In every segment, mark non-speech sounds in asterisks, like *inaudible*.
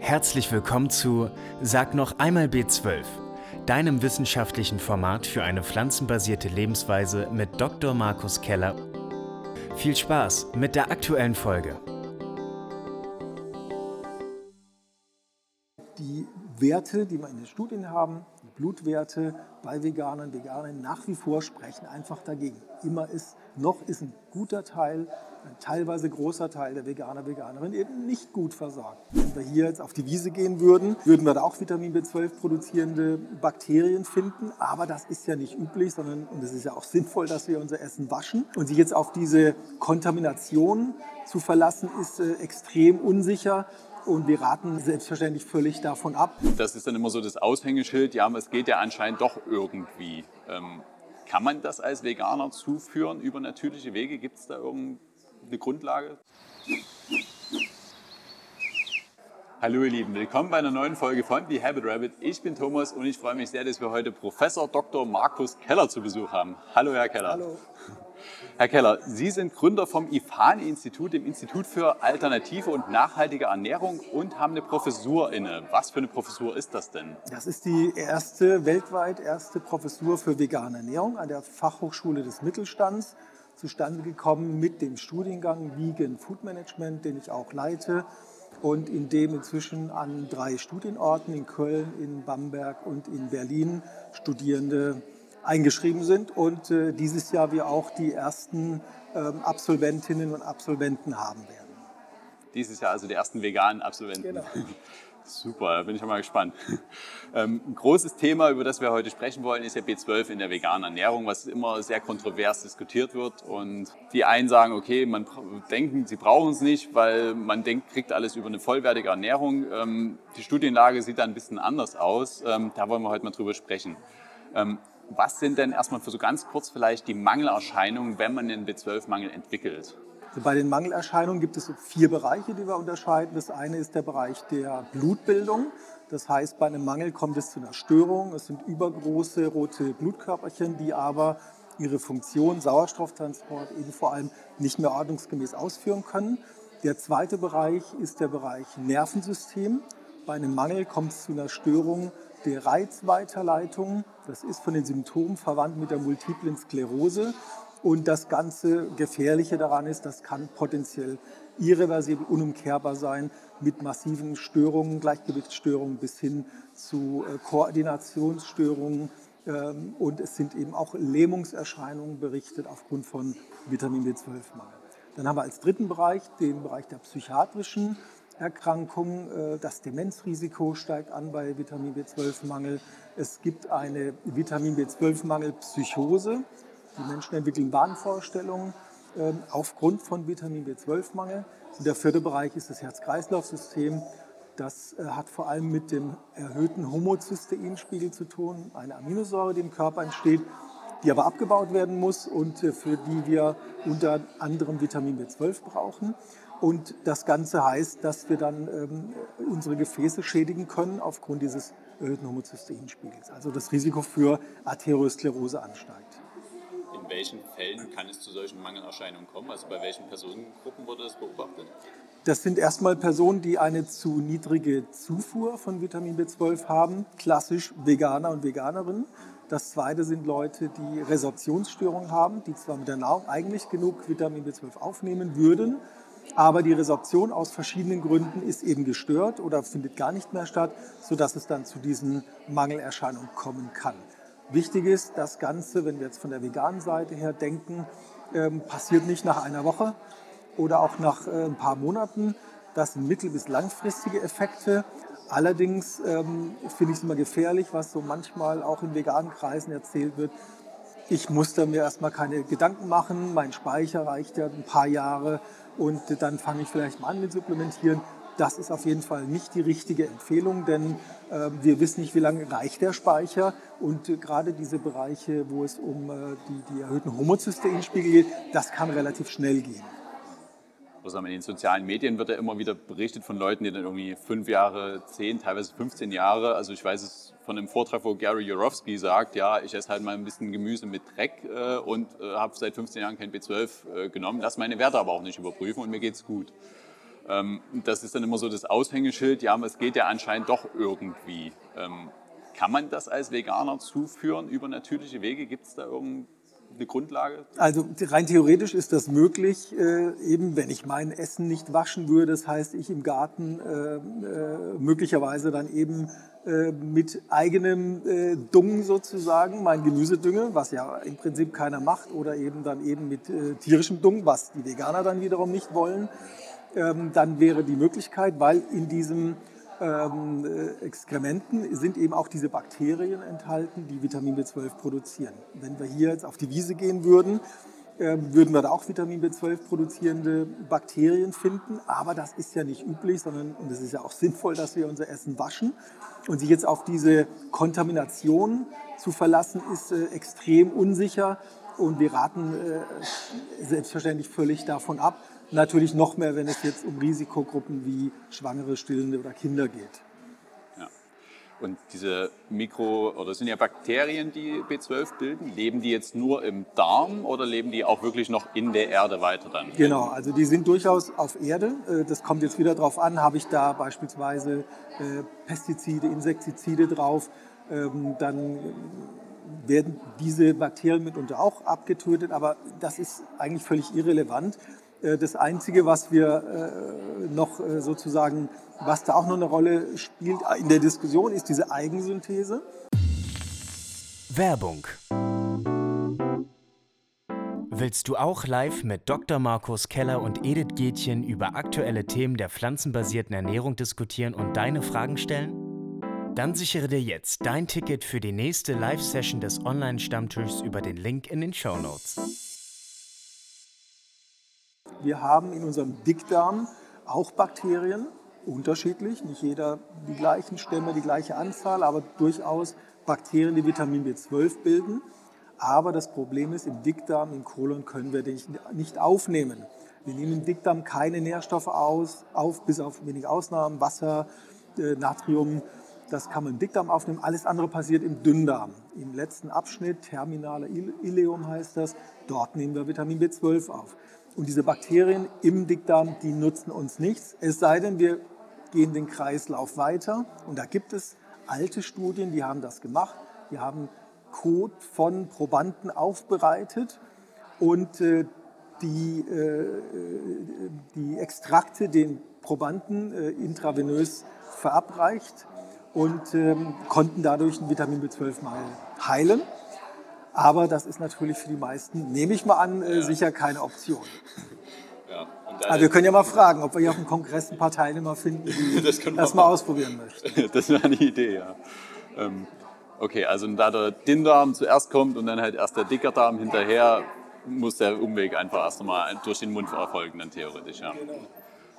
Herzlich willkommen zu Sag noch einmal B12, deinem wissenschaftlichen Format für eine pflanzenbasierte Lebensweise mit Dr. Markus Keller. Viel Spaß mit der aktuellen Folge. Die Werte, die wir in den Studien haben, die Blutwerte bei Veganern, Veganern nach wie vor sprechen einfach dagegen. Immer ist, noch ist ein guter Teil ein teilweise großer Teil der Veganer, Veganerinnen eben nicht gut versorgt. Wenn wir hier jetzt auf die Wiese gehen würden, würden wir da auch Vitamin B12 produzierende Bakterien finden. Aber das ist ja nicht üblich, sondern und es ist ja auch sinnvoll, dass wir unser Essen waschen. Und sich jetzt auf diese Kontamination zu verlassen, ist äh, extrem unsicher. Und wir raten selbstverständlich völlig davon ab. Das ist dann immer so das Aushängeschild, ja, es geht ja anscheinend doch irgendwie. Ähm, kann man das als Veganer zuführen über natürliche Wege? Gibt es da irgendein eine Grundlage. Hallo ihr Lieben, willkommen bei einer neuen Folge von The Habit Rabbit. Ich bin Thomas und ich freue mich sehr, dass wir heute Professor Dr. Markus Keller zu Besuch haben. Hallo Herr Keller. Hallo. Herr Keller, Sie sind Gründer vom IFANI-Institut, dem Institut für alternative und nachhaltige Ernährung und haben eine Professur inne. Was für eine Professur ist das denn? Das ist die erste, weltweit erste Professur für vegane Ernährung an der Fachhochschule des Mittelstands zustande gekommen mit dem Studiengang Vegan Food Management, den ich auch leite und in dem inzwischen an drei Studienorten in Köln, in Bamberg und in Berlin Studierende eingeschrieben sind und äh, dieses Jahr wir auch die ersten ähm, Absolventinnen und Absolventen haben werden. Dieses Jahr also die ersten veganen Absolventen. Genau. *laughs* Super, da bin ich mal gespannt. *laughs* Ähm, ein großes Thema, über das wir heute sprechen wollen, ist ja B12 in der veganen Ernährung, was immer sehr kontrovers diskutiert wird. Und die einen sagen, okay, man denken, sie brauchen es nicht, weil man denkt, kriegt alles über eine vollwertige Ernährung. Ähm, die Studienlage sieht da ein bisschen anders aus. Ähm, da wollen wir heute mal drüber sprechen. Was sind denn erstmal für so ganz kurz vielleicht die Mangelerscheinungen, wenn man einen B12-Mangel entwickelt? Also bei den Mangelerscheinungen gibt es so vier Bereiche, die wir unterscheiden. Das eine ist der Bereich der Blutbildung. Das heißt, bei einem Mangel kommt es zu einer Störung. Es sind übergroße rote Blutkörperchen, die aber ihre Funktion, Sauerstofftransport, eben vor allem nicht mehr ordnungsgemäß ausführen können. Der zweite Bereich ist der Bereich Nervensystem. Bei einem Mangel kommt es zu einer Störung der Reizweiterleitung. Das ist von den Symptomen verwandt mit der multiplen Sklerose. Und das ganze Gefährliche daran ist, das kann potenziell irreversibel, unumkehrbar sein mit massiven Störungen, Gleichgewichtsstörungen bis hin zu äh, Koordinationsstörungen. Ähm, und es sind eben auch Lähmungserscheinungen berichtet aufgrund von Vitamin B12-Mangel. Dann haben wir als dritten Bereich den Bereich der psychiatrischen Erkrankungen. Äh, das Demenzrisiko steigt an bei Vitamin B12-Mangel. Es gibt eine Vitamin B12-Mangel-Psychose. Die Menschen entwickeln Wahnvorstellungen äh, aufgrund von Vitamin B12-Mangel. Und der vierte Bereich ist das Herz-Kreislauf-System. Das äh, hat vor allem mit dem erhöhten Homozysteinspiegel zu tun, eine Aminosäure, die im Körper entsteht, die aber abgebaut werden muss und äh, für die wir unter anderem Vitamin B12 brauchen. Und das Ganze heißt, dass wir dann ähm, unsere Gefäße schädigen können aufgrund dieses erhöhten Homozysteinspiegels. Also das Risiko für Arteriosklerose ansteigt in welchen Fällen kann es zu solchen Mangelerscheinungen kommen? Also bei welchen Personengruppen wurde das beobachtet? Das sind erstmal Personen, die eine zu niedrige Zufuhr von Vitamin B12 haben, klassisch Veganer und Veganerinnen. Das zweite sind Leute, die Resorptionsstörungen haben, die zwar mit der Nahrung eigentlich genug Vitamin B12 aufnehmen würden, aber die Resorption aus verschiedenen Gründen ist eben gestört oder findet gar nicht mehr statt, sodass es dann zu diesen Mangelerscheinungen kommen kann. Wichtig ist, das Ganze, wenn wir jetzt von der veganen Seite her denken, ähm, passiert nicht nach einer Woche oder auch nach äh, ein paar Monaten. Das sind mittel- bis langfristige Effekte. Allerdings ähm, finde ich es immer gefährlich, was so manchmal auch in veganen Kreisen erzählt wird. Ich muss da mir erstmal keine Gedanken machen. Mein Speicher reicht ja ein paar Jahre und dann fange ich vielleicht mal an mit Supplementieren. Das ist auf jeden Fall nicht die richtige Empfehlung, denn äh, wir wissen nicht, wie lange reicht der Speicher. Und äh, gerade diese Bereiche, wo es um äh, die, die erhöhten Homozysteinspiegel geht, das kann relativ schnell gehen. Also in den sozialen Medien wird ja immer wieder berichtet von Leuten, die dann irgendwie fünf Jahre, zehn, teilweise 15 Jahre, also ich weiß es von einem Vortrag, wo Gary Jurowski sagt, ja, ich esse halt mal ein bisschen Gemüse mit Dreck äh, und äh, habe seit 15 Jahren kein B12 äh, genommen, lass meine Werte aber auch nicht überprüfen und mir geht's gut. Ähm, das ist dann immer so das Aushängeschild, ja, es geht ja anscheinend doch irgendwie. Ähm, kann man das als Veganer zuführen über natürliche Wege? Gibt es da irgendeine Grundlage? Also rein theoretisch ist das möglich, äh, eben wenn ich mein Essen nicht waschen würde. Das heißt, ich im Garten äh, äh, möglicherweise dann eben äh, mit eigenem äh, Dung sozusagen, mein Gemüse dünge, was ja im Prinzip keiner macht, oder eben dann eben mit äh, tierischem Dung, was die Veganer dann wiederum nicht wollen. Ähm, dann wäre die Möglichkeit, weil in diesem ähm, äh, Exkrementen sind eben auch diese Bakterien enthalten, die Vitamin B12 produzieren. Wenn wir hier jetzt auf die Wiese gehen würden, äh, würden wir da auch Vitamin B12 produzierende Bakterien finden. Aber das ist ja nicht üblich, sondern und es ist ja auch *laughs* sinnvoll, dass wir unser Essen waschen. Und sich jetzt auf diese Kontamination zu verlassen, ist äh, extrem unsicher. Und wir raten äh, selbstverständlich völlig davon ab. Natürlich noch mehr, wenn es jetzt um Risikogruppen wie Schwangere, Stillende oder Kinder geht. Ja. Und diese Mikro- oder sind ja Bakterien, die B12 bilden, leben die jetzt nur im Darm oder leben die auch wirklich noch in der Erde weiter dann? Genau, also die sind durchaus auf Erde. Äh, das kommt jetzt wieder darauf an, habe ich da beispielsweise äh, Pestizide, Insektizide drauf, ähm, dann werden diese Bakterien mitunter auch abgetötet, aber das ist eigentlich völlig irrelevant. Äh, das Einzige, was wir äh, noch äh, sozusagen, was da auch noch eine Rolle spielt in der Diskussion, ist diese Eigensynthese. Werbung. Willst du auch live mit Dr. Markus Keller und Edith Gätchen über aktuelle Themen der pflanzenbasierten Ernährung diskutieren und deine Fragen stellen? Dann sichere dir jetzt dein Ticket für die nächste Live-Session des Online-Stammtischs über den Link in den Show Notes. Wir haben in unserem Dickdarm auch Bakterien, unterschiedlich, nicht jeder die gleichen Stämme, die gleiche Anzahl, aber durchaus Bakterien, die Vitamin B12 bilden. Aber das Problem ist, im Dickdarm, im Kolon können wir den nicht aufnehmen. Wir nehmen im Dickdarm keine Nährstoffe aus, auf, bis auf wenige Ausnahmen, Wasser, äh, Natrium. Das kann man im Dickdarm aufnehmen. Alles andere passiert im Dünndarm. Im letzten Abschnitt, terminaler Ileum heißt das, dort nehmen wir Vitamin B12 auf. Und diese Bakterien im Dickdarm, die nutzen uns nichts, es sei denn, wir gehen den Kreislauf weiter. Und da gibt es alte Studien, die haben das gemacht. Die haben Kot von Probanden aufbereitet und äh, die, äh, die Extrakte den Probanden äh, intravenös verabreicht und ähm, konnten dadurch ein Vitamin B12-Mangel heilen. Aber das ist natürlich für die meisten, nehme ich mal an, äh, ja. sicher keine Option. *laughs* Ja, also wir können ja mal fragen, ob wir hier auf dem Kongress ein paar Teilnehmer finden, die *laughs* das, das mal ausprobieren möchten. *laughs* das wäre eine Idee, ja. Ähm, okay, also da der Dinndarm zuerst kommt und dann halt erst der Dickerdarm hinterher, muss der Umweg einfach erst einmal durch den Mund erfolgen, dann theoretisch, ja. Genau.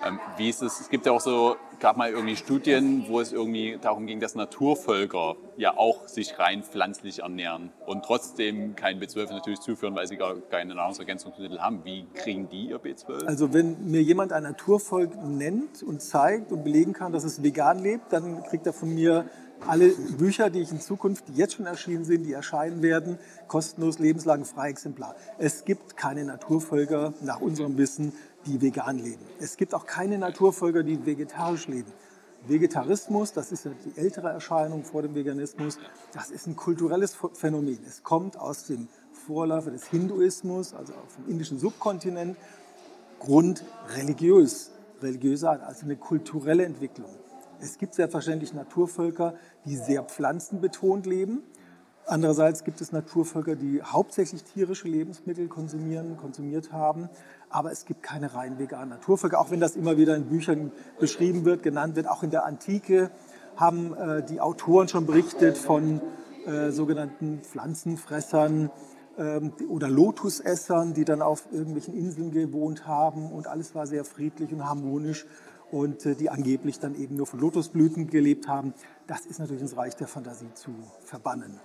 Ähm, wie ist es? Es gibt ja auch so, gab mal irgendwie Studien, wo es irgendwie darum ging, dass Naturvölker ja auch sich rein pflanzlich ernähren und trotzdem kein B12 natürlich zuführen, weil sie gar keine Nahrungsergänzungsmittel haben. Wie kriegen die ihr B12? Also wenn mir jemand ein Naturvolk nennt und zeigt und belegen kann, dass es vegan lebt, dann kriegt er von mir alle Bücher, die ich in Zukunft, die jetzt schon erschienen sind, die erscheinen werden, kostenlos lebenslang frei Exemplar. Es gibt keine Naturvölker nach unserem Wissen, die vegan leben. Es gibt auch keine Naturvölker, die vegetarisch leben. Vegetarismus, das ist ja die ältere Erscheinung vor dem Veganismus, das ist ein kulturelles Phänomen. Es kommt aus dem Vorläufer des Hinduismus, also vom indischen Subkontinent, Grund religiös, religiöser Art, also eine kulturelle Entwicklung. Es gibt selbstverständlich Naturvölker, die sehr pflanzenbetont leben. Andererseits gibt es Naturvölker, die hauptsächlich tierische Lebensmittel konsumieren, konsumiert haben. Aber es gibt keine rein veganen Naturvölker, auch wenn das immer wieder in Büchern beschrieben wird, genannt wird. Auch in der Antike haben äh, die Autoren schon berichtet von äh, sogenannten Pflanzenfressern ähm, oder Lotusessern, die dann auf irgendwelchen Inseln gewohnt haben und alles war sehr friedlich und harmonisch und äh, die angeblich dann eben nur von Lotusblüten gelebt haben. Das ist natürlich ins Reich der Fantasie zu verbannen.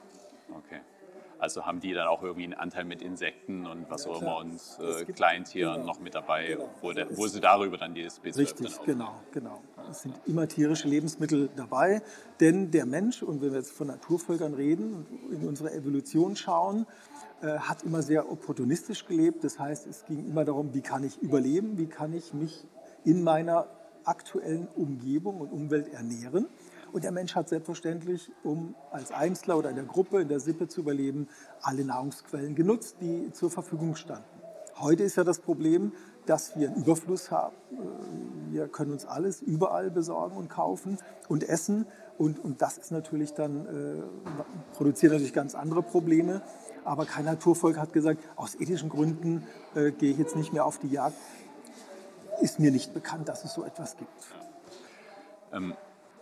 Also haben die dann auch irgendwie einen Anteil mit Insekten und was ja, auch immer und äh, Kleintieren genau, noch mit dabei, genau. wo, der, wo, sie darüber dann die B12 Richtig, genau, genau. Es sind immer tierische Lebensmittel dabei, denn der Mensch, und wenn wir jetzt von Naturvölkern reden in unsere Evolution schauen, äh, hat immer sehr opportunistisch gelebt. Das heißt, es ging immer darum, wie kann ich überleben, wie kann ich mich in meiner aktuellen Umgebung und Umwelt ernähren. Und der Mensch hat selbstverständlich, um als Einzelner oder in der Gruppe, in der Sippe zu überleben, alle Nahrungsquellen genutzt, die zur Verfügung standen. Heute ist ja das Problem, dass wir einen Überfluss haben. Äh, wir können uns alles überall besorgen und kaufen und essen. Und, und das ist natürlich dann, äh, produziert natürlich ganz andere Probleme. Aber kein Naturvolk hat gesagt, aus ethischen Gründen äh, gehe ich jetzt nicht mehr auf die Jagd. Ist mir nicht bekannt, dass es so etwas gibt. Ähm,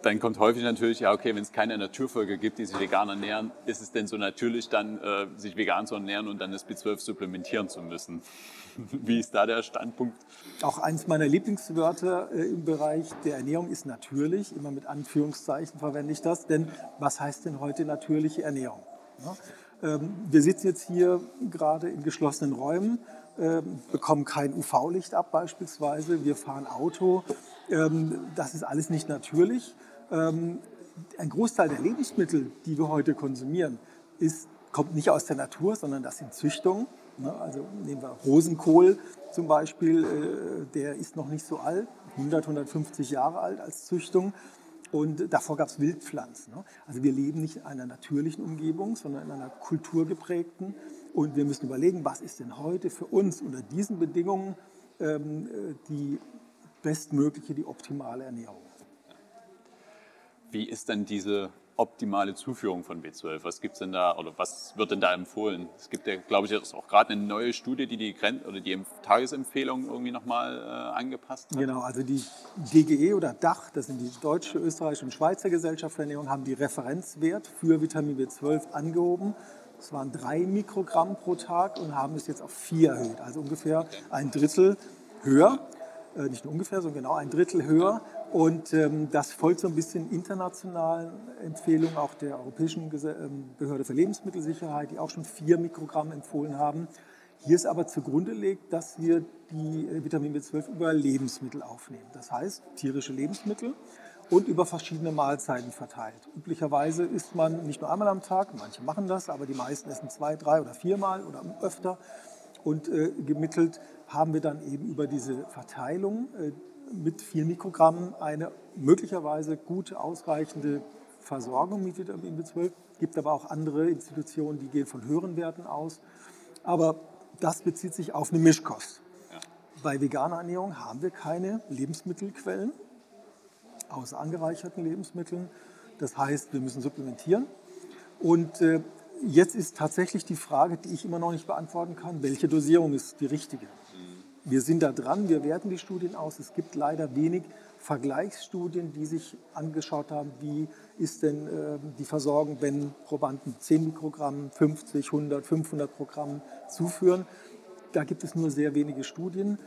dann kommt häufig natürlich, ja, okay, wenn es keine Naturvölker gibt, die sich vegan ernähren, ist es denn so natürlich, dann äh, sich vegan zu ernähren und dann das B12 supplementieren zu müssen? *laughs* Wie ist da der Standpunkt? Auch eins meiner Lieblingswörter äh, im Bereich der Ernährung ist natürlich. Immer mit Anführungszeichen verwende ich das. Denn was heißt denn heute natürliche Ernährung? Ja? Ähm, wir sitzen jetzt hier gerade in geschlossenen Räumen, äh, bekommen kein UV-Licht ab beispielsweise. Wir fahren Auto. Ähm, das ist alles nicht natürlich. Ähm, ein Großteil der Lebensmittel, die wir heute konsumieren, ist, kommt nicht aus der Natur, sondern das sind Züchtungen. Ne? Also nehmen wir Rosenkohl zum Beispiel, äh, der ist noch nicht so alt, 100, 150 Jahre alt als Züchtung. Und davor gab es Wildpflanzen. Ne? Also wir leben nicht in einer natürlichen Umgebung, sondern in einer kulturgeprägten. Und wir müssen überlegen, was ist denn heute für uns unter diesen Bedingungen ähm, äh, die bestmögliche, die optimale Ernährung. Wie ist denn diese optimale Zuführung von B12? Was gibt es denn da oder was wird denn da empfohlen? Es gibt ja, glaube ich, auch gerade eine neue Studie, die die, Gren oder die Tagesempfehlung irgendwie nochmal äh, angepasst hat. Genau, also die DGE oder DACH, das sind die Deutsche, Österreichische und Schweizer Gesellschaft für Ernährung, haben die Referenzwert für Vitamin B12 angehoben. Es waren drei Mikrogramm pro Tag und haben es jetzt auf vier erhöht, also ungefähr ein Drittel höher. Äh, nicht nur ungefähr, sondern genau ein Drittel höher. Und ähm, das folgt so ein bisschen internationalen Empfehlungen auch der Europäischen ähm, Behörde für Lebensmittelsicherheit, die auch schon vier Mikrogramm empfohlen haben. Hier ist aber zugrunde legt, dass wir die äh, Vitamin B12 über Lebensmittel aufnehmen. Das heißt tierische Lebensmittel und über verschiedene Mahlzeiten verteilt. Üblicherweise isst man nicht nur einmal am Tag, manche machen das, aber die meisten essen zwei, drei oder viermal oder öfter. Und äh, gemittelt haben wir dann eben über diese Verteilung äh, mit 4 Mikrogramm eine möglicherweise gute, ausreichende Versorgung mit Vitamin B12. Es gibt aber auch andere Institutionen, die gehen von höheren Werten aus. Aber das bezieht sich auf eine Mischkost. Ja. Bei veganer Ernährung haben wir keine Lebensmittelquellen, außer angereicherten Lebensmitteln. Das heißt, wir müssen supplementieren. Und äh, jetzt ist tatsächlich die Frage, die ich immer noch nicht beantworten kann, welche Dosierung ist die richtige? Wir sind da dran, wir werten die Studien aus. Es gibt leider wenig Vergleichsstudien, die sich angeschaut haben, wie ist denn äh, die Versorgung, wenn Probanden 10 Mikrogramm, 50, 100, 500 Programm zuführen. Da gibt es nur sehr wenige Studien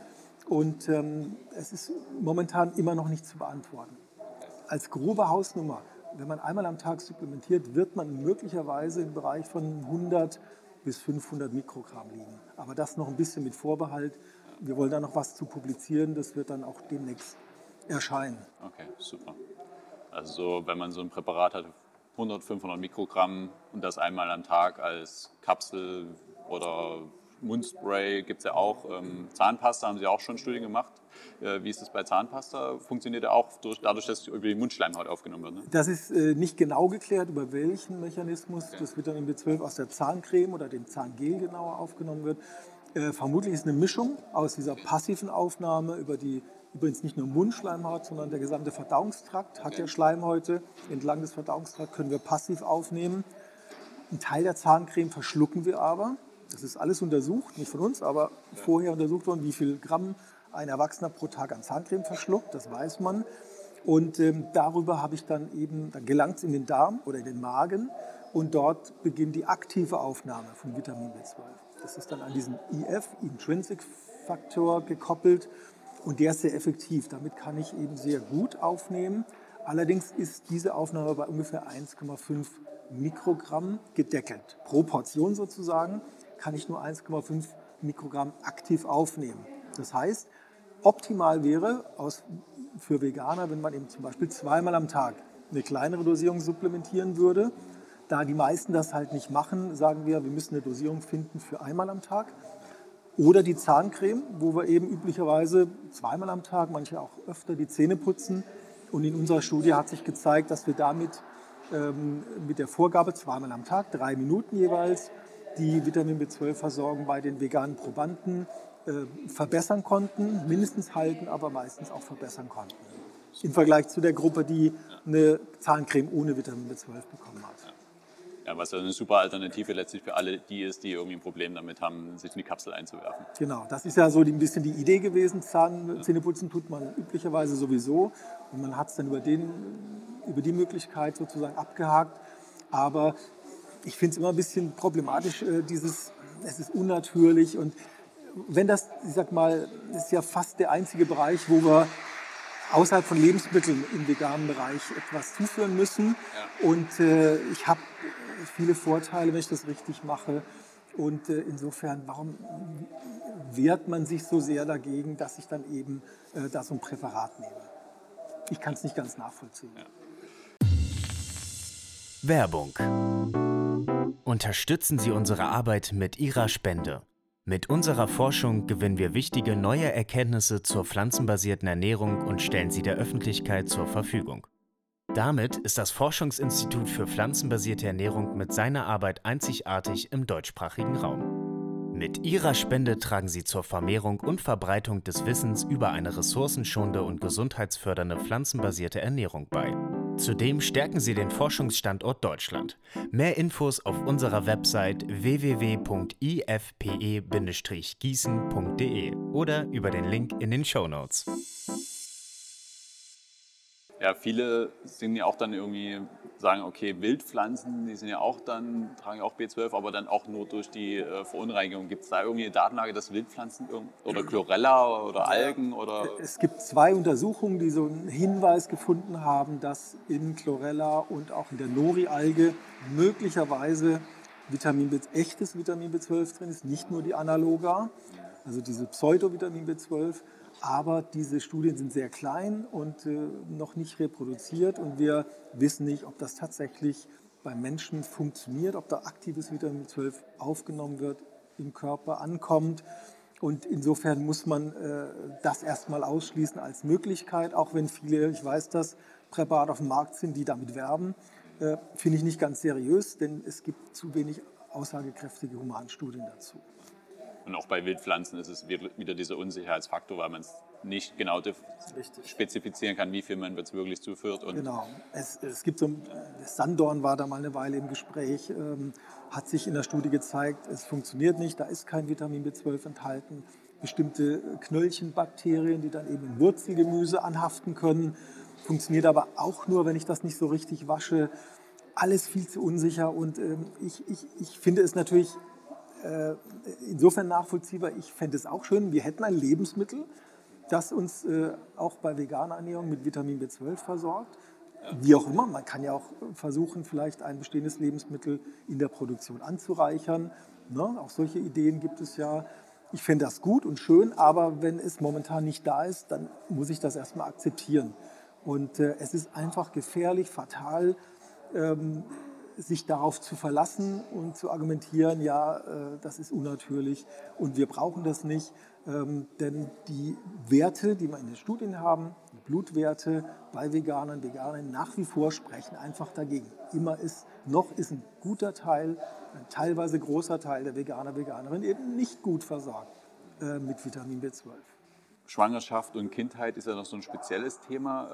und ähm, es ist momentan immer noch nicht zu beantworten. Als grobe Hausnummer, wenn man einmal am Tag supplementiert, wird man möglicherweise im Bereich von 100 bis 500 Mikrogramm liegen. Aber das noch ein bisschen mit Vorbehalt wir wollen da noch was zu publizieren, das wird dann auch demnächst erscheinen. Okay, super. Also wenn man so ein Präparat hat, 100, 500 Mikrogramm und das einmal am Tag als Kapsel oder Mundspray gibt es ja auch. Ähm, Zahnpasta haben Sie auch schon Studien gemacht. Äh, wie ist das bei Zahnpasta? Funktioniert ja auch durch, dadurch, dass es über die Mundschleimhaut aufgenommen wird? Ne? Das ist äh, nicht genau geklärt, über welchen Mechanismus okay. das Vitamin B12 aus der Zahncreme oder dem Zahngel genauer aufgenommen wird. Äh, vermutlich ist eine Mischung aus dieser passiven Aufnahme über die übrigens nicht nur Mundschleimhaut, sondern der gesamte Verdauungstrakt hat ja Schleimhäute. Entlang des Verdauungstrakts können wir passiv aufnehmen. Ein Teil der Zahncreme verschlucken wir aber. Das ist alles untersucht, nicht von uns, aber vorher untersucht worden, wie viel Gramm ein Erwachsener pro Tag an Zahncreme verschluckt, das weiß man. Und ähm, darüber habe ich dann eben, dann gelangt es in den Darm oder in den Magen und dort beginnt die aktive Aufnahme von Vitamin B12. Das ist dann an diesen IF, Intrinsic Faktor, gekoppelt und der ist sehr effektiv. Damit kann ich eben sehr gut aufnehmen. Allerdings ist diese Aufnahme bei ungefähr 1,5 Mikrogramm gedeckelt. Pro Portion sozusagen kann ich nur 1,5 Mikrogramm aktiv aufnehmen. Das heißt, optimal wäre aus, für Veganer, wenn man eben zum Beispiel zweimal am Tag eine kleinere Dosierung supplementieren würde da die meisten das halt nicht machen, sagen wir, wir müssen eine Dosierung finden für einmal am Tag. Oder die Zahncreme, wo wir eben üblicherweise zweimal am Tag, manche auch öfter die Zähne putzen. Und in unserer Studie hat sich gezeigt, dass wir damit ähm, mit der Vorgabe zweimal am Tag, drei Minuten jeweils, die Vitamin B12-Versorgung bei den veganen Probanden äh, verbessern konnten, mindestens halten, aber meistens auch verbessern konnten. Im Vergleich zu der Gruppe, die eine Zahncreme ohne Vitamin B12 bekommen hat. Ja, was ja eine super Alternative letztlich für alle die ist, die irgendwie ein Problem damit haben, sich in die Kapsel einzuwerfen. Genau, das ist ja so ein bisschen die Idee gewesen. Zahn, Zähneputzen tut man üblicherweise sowieso und man hat es dann über, den, über die Möglichkeit sozusagen abgehakt. Aber ich finde es immer ein bisschen problematisch, äh, dieses, es ist unnatürlich und wenn das, ich sag mal, ist ja fast der einzige Bereich, wo wir außerhalb von Lebensmitteln im veganen Bereich etwas zuführen müssen. Ja. Und äh, ich habe viele Vorteile, wenn ich das richtig mache. Und äh, insofern, warum wehrt man sich so sehr dagegen, dass ich dann eben äh, da so ein Präparat nehme? Ich kann es nicht ganz nachvollziehen. Ja. Werbung. Unterstützen Sie unsere Arbeit mit Ihrer Spende. Mit unserer Forschung gewinnen wir wichtige neue Erkenntnisse zur pflanzenbasierten Ernährung und stellen sie der Öffentlichkeit zur Verfügung. Damit ist das Forschungsinstitut für pflanzenbasierte Ernährung mit seiner Arbeit einzigartig im deutschsprachigen Raum. Mit ihrer Spende tragen sie zur Vermehrung und Verbreitung des Wissens über eine ressourcenschonende und gesundheitsfördernde pflanzenbasierte Ernährung bei. Zudem stärken sie den Forschungsstandort Deutschland. Mehr Infos auf unserer Website www.ifpe-gießen.de oder über den Link in den Show Notes. Ja, viele sind ja auch dann irgendwie, sagen, okay, Wildpflanzen, die sind ja auch dann, tragen ja auch B12, aber dann auch nur durch die äh, Verunreinigung. Gibt es da irgendwie eine Datenlage, dass Wildpflanzen oder Chlorella oder Algen oder. Es gibt zwei Untersuchungen, die so einen Hinweis gefunden haben, dass in Chlorella und auch in der Nori-Alge möglicherweise Vitamin B, echtes Vitamin B12 drin ist, nicht nur die Analoga, also diese Pseudo-Vitamin B12 aber diese Studien sind sehr klein und äh, noch nicht reproduziert und wir wissen nicht, ob das tatsächlich beim Menschen funktioniert, ob da aktives Vitamin B12 aufgenommen wird, im Körper ankommt. Und insofern muss man äh, das erstmal ausschließen als Möglichkeit, auch wenn viele, ich weiß das, Präparate auf dem Markt sind, die damit werben. Äh, Finde ich nicht ganz seriös, denn es gibt zu wenig aussagekräftige Humanstudien dazu. Und auch bei Wildpflanzen ist es wieder dieser Unsicherheitsfaktor, weil man es nicht genau Richtig. spezifizieren kann, wie viel man jetzt wirklich zuführt. Und genau. Es, es gibt so, Sandorn war da mal eine Weile im Gespräch, ähm, hat sich in der Studie gezeigt, es funktioniert nicht, da ist kein Vitamin B12 enthalten. Bestimmte Knöllchenbakterien, die dann eben im Wurzelgemüse anhaften können, funktioniert aber auch nur, wenn ich das nicht so richtig wasche. Alles viel zu unsicher und ähm, ich, ich, ich finde es natürlich äh, insofern nachvollziehbar. Ich fände es auch schön, wir hätten ein Lebensmittel, das uns äh, auch bei veganer Ernährung mit Vitamin B12 versorgt. Wie auch immer, man kann ja auch versuchen, vielleicht ein bestehendes Lebensmittel in der Produktion anzureichern. Ne? Auch solche Ideen gibt es ja. Ich fände das gut und schön, aber wenn es momentan nicht da ist, dann muss ich das erstmal akzeptieren. Und äh, es ist einfach gefährlich, fatal, ähm, sich darauf zu verlassen und zu argumentieren, ja, äh, das ist unnatürlich und wir brauchen das nicht. Ähm, denn die Werte, die wir in den Studien haben, die Blutwerte bei Veganern, Veganern nach wie vor sprechen einfach dagegen. Immer ist, noch ist ein guter Teil, ein teilweise großer Teil der Veganer, Veganerinnen eben nicht gut versorgt äh, mit Vitamin B12. Schwangerschaft und Kindheit ist ja noch so ein spezielles Thema.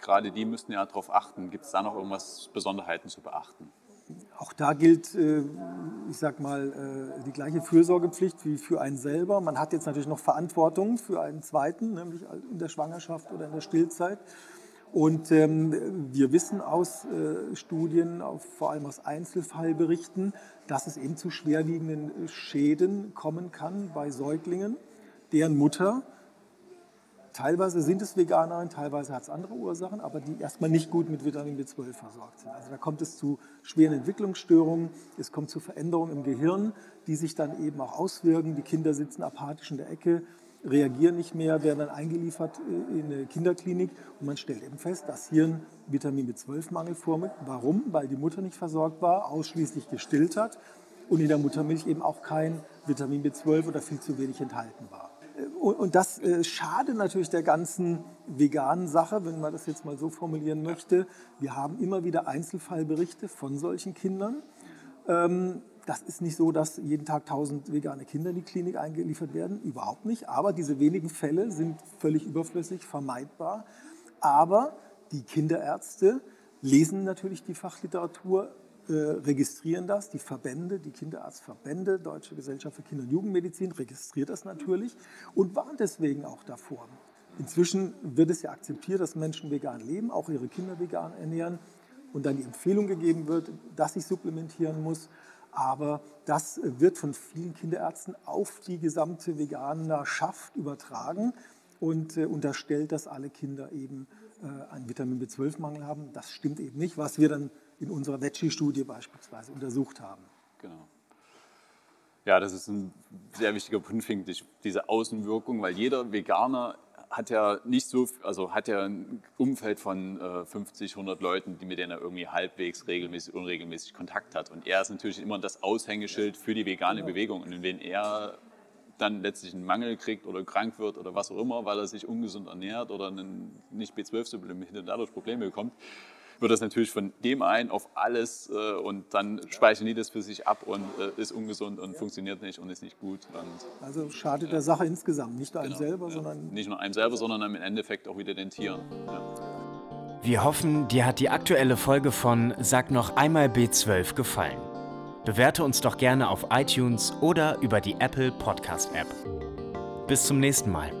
Gerade die müssten ja darauf achten. Gibt es da noch irgendwas Besonderheiten zu beachten? Auch da gilt, äh, ich sag mal, äh, die gleiche Fürsorgepflicht wie für einen selber. Man hat jetzt natürlich noch Verantwortung für einen zweiten, nämlich in der Schwangerschaft oder in der Stillzeit. Und ähm, wir wissen aus äh, Studien, vor allem aus Einzelfallberichten, dass es eben zu schwerwiegenden Schäden kommen kann bei Säuglingen, deren Mutter Teilweise sind es Veganerinnen, teilweise hat es andere Ursachen, aber die erstmal nicht gut mit Vitamin B12 versorgt sind. Also da kommt es zu schweren Entwicklungsstörungen, es kommt zu Veränderungen im Gehirn, die sich dann eben auch auswirken. Die Kinder sitzen apathisch in der Ecke, reagieren nicht mehr, werden dann eingeliefert äh, in eine Kinderklinik und man stellt eben fest, dass hier ein Vitamin B12-Mangel vorliegt. Warum? Weil die Mutter nicht versorgt war, ausschließlich gestillt hat und in der Muttermilch eben auch kein Vitamin B12 oder viel zu wenig enthalten war. Und das äh, schadet natürlich der ganzen veganen Sache, wenn man das jetzt mal so formulieren möchte. Wir haben immer wieder Einzelfallberichte von solchen Kindern. Ähm, das ist nicht so, dass jeden Tag 1000 vegane Kinder in die Klinik eingeliefert werden, überhaupt nicht. Aber diese wenigen Fälle sind völlig überflüssig, vermeidbar. Aber die Kinderärzte lesen natürlich die Fachliteratur, äh, registrieren das, die Verbände, die Kinderarztverbände, Deutsche Gesellschaft für Kinder- und Jugendmedizin registriert das natürlich und warnt deswegen auch davor. Inzwischen wird es ja akzeptiert, dass Menschen vegan leben, auch ihre Kinder vegan ernähren und dann die Empfehlung gegeben wird, dass ich supplementieren muss. Aber das wird von vielen Kinderärzten auf die gesamte Veganerschaft übertragen und äh, unterstellt, dass alle Kinder eben äh, einen Vitamin B12-Mangel haben. Das stimmt eben nicht, was wir dann in unserer Veggie-Studie beispielsweise untersucht haben. Genau. Ja, das ist ein sehr wichtiger Punkt, finde ich, diese Außenwirkung, weil jeder Veganer hat ja nicht so, also hat ja ein Umfeld von äh, 50, 100 Leuten, die mit denen er irgendwie halbwegs regelmäßig, unregelmäßig Kontakt hat. Und er ist natürlich immer das Aushängeschild für die vegane Bewegung. Und wenn er dann letztlich einen Mangel kriegt oder krank wird oder was auch immer, weil er sich ungesund ernährt oder einen nicht B12-Supplement und dadurch Probleme bekommt, wird das natürlich von dem einen auf alles äh, und dann speichern die das für sich ab und äh, ist ungesund und funktioniert nicht und ist nicht gut. Und, also schadet der Sache insgesamt, nicht nur einem genau, selber, ja. sondern... Nicht nur einem selber, sondern im Endeffekt auch wieder den Tieren. Ja. Wir hoffen, dir hat die aktuelle Folge von Sag noch einmal B12 gefallen. Bewerte uns doch gerne auf iTunes oder über die Apple Podcast App. Bis zum nächsten Mal.